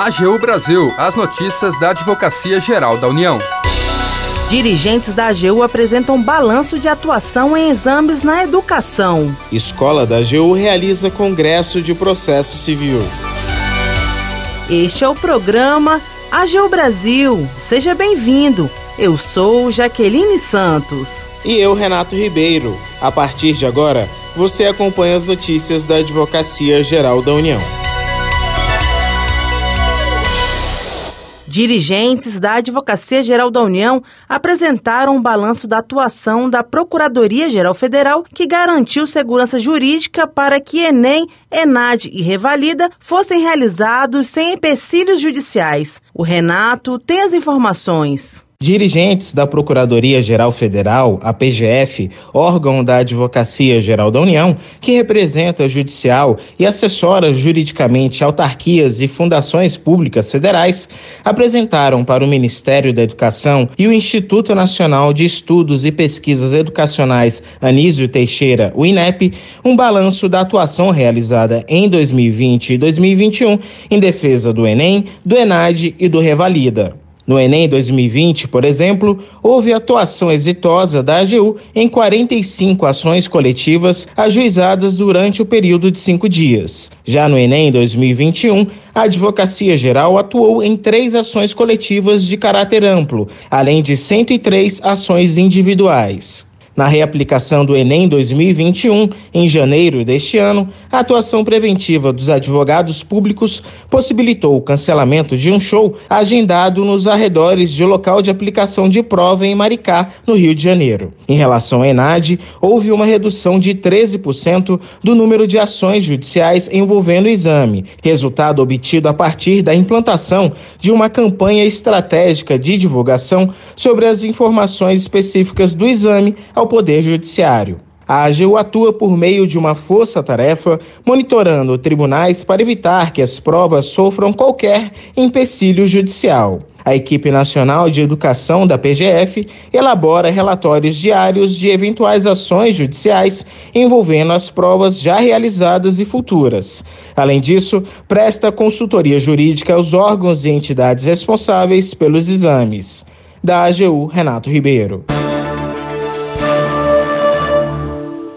AGU Brasil, as notícias da Advocacia Geral da União. Dirigentes da AGU apresentam balanço de atuação em exames na educação. Escola da AGU realiza congresso de processo civil. Este é o programa AGU Brasil. Seja bem-vindo. Eu sou Jaqueline Santos. E eu, Renato Ribeiro. A partir de agora, você acompanha as notícias da Advocacia Geral da União. Dirigentes da Advocacia Geral da União apresentaram um balanço da atuação da Procuradoria-Geral Federal que garantiu segurança jurídica para que Enem, Enad e Revalida fossem realizados sem empecilhos judiciais. O Renato tem as informações. Dirigentes da Procuradoria-Geral Federal, a PGF, órgão da Advocacia Geral da União, que representa judicial e assessora juridicamente autarquias e fundações públicas federais, apresentaram para o Ministério da Educação e o Instituto Nacional de Estudos e Pesquisas Educacionais Anísio Teixeira, o INEP, um balanço da atuação realizada em 2020 e 2021 em defesa do Enem, do Enad e do Revalida. No Enem 2020, por exemplo, houve atuação exitosa da AGU em 45 ações coletivas ajuizadas durante o período de cinco dias. Já no Enem 2021, a Advocacia Geral atuou em três ações coletivas de caráter amplo, além de 103 ações individuais. Na reaplicação do Enem 2021, em janeiro deste ano, a atuação preventiva dos advogados públicos possibilitou o cancelamento de um show agendado nos arredores de local de aplicação de prova em Maricá, no Rio de Janeiro. Em relação à ENAD, houve uma redução de 13% do número de ações judiciais envolvendo o exame, resultado obtido a partir da implantação de uma campanha estratégica de divulgação sobre as informações específicas do exame ao Poder Judiciário. A AGU atua por meio de uma força-tarefa, monitorando tribunais para evitar que as provas sofram qualquer empecilho judicial. A equipe nacional de educação da PGF elabora relatórios diários de eventuais ações judiciais envolvendo as provas já realizadas e futuras. Além disso, presta consultoria jurídica aos órgãos e entidades responsáveis pelos exames. Da AGU, Renato Ribeiro.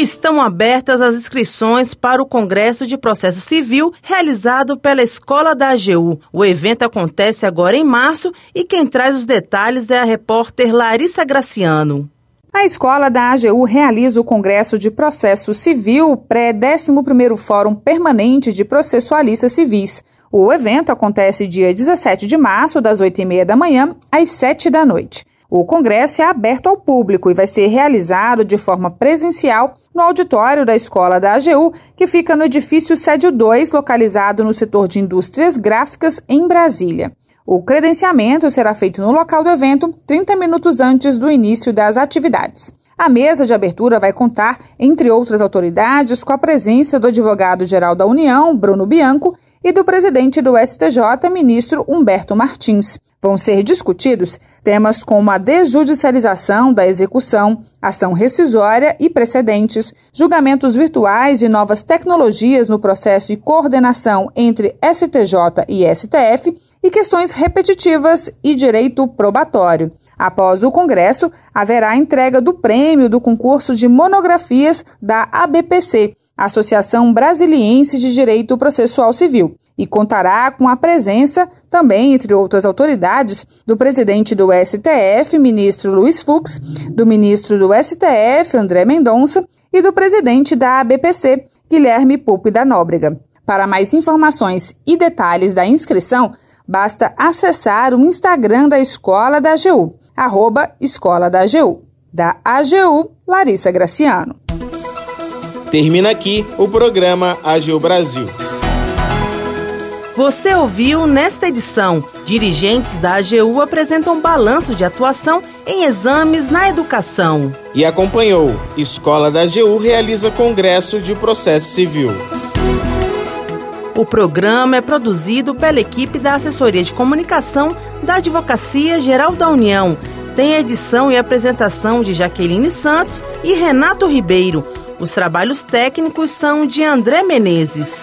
Estão abertas as inscrições para o Congresso de Processo Civil realizado pela Escola da AGU. O evento acontece agora em março e quem traz os detalhes é a repórter Larissa Graciano. A Escola da AGU realiza o Congresso de Processo Civil pré-11º Fórum Permanente de Processualistas Civis. O evento acontece dia 17 de março, das 8h30 da manhã às 7 da noite. O congresso é aberto ao público e vai ser realizado de forma presencial no auditório da Escola da AGU, que fica no edifício Sédio 2, localizado no setor de indústrias gráficas em Brasília. O credenciamento será feito no local do evento 30 minutos antes do início das atividades. A mesa de abertura vai contar, entre outras autoridades, com a presença do advogado-geral da União, Bruno Bianco, e do presidente do STJ, ministro Humberto Martins. Vão ser discutidos temas como a desjudicialização da execução, ação rescisória e precedentes, julgamentos virtuais e novas tecnologias no processo e coordenação entre STJ e STF e questões repetitivas e direito probatório. Após o Congresso, haverá a entrega do prêmio do concurso de monografias da ABPC, Associação Brasiliense de Direito Processual Civil, e contará com a presença, também entre outras autoridades, do presidente do STF, ministro Luiz Fux, do ministro do STF, André Mendonça, e do presidente da ABPC, Guilherme Pupi da Nóbrega. Para mais informações e detalhes da inscrição, basta acessar o Instagram da Escola da AGU, arroba Escola da AGU. Da AGU, Larissa Graciano. Termina aqui o programa AGU Brasil. Você ouviu nesta edição: dirigentes da AGU apresentam balanço de atuação em exames na educação. E acompanhou: Escola da AGU realiza Congresso de Processo Civil. O programa é produzido pela equipe da Assessoria de Comunicação da Advocacia Geral da União. Tem edição e apresentação de Jaqueline Santos e Renato Ribeiro. Os trabalhos técnicos são de André Menezes.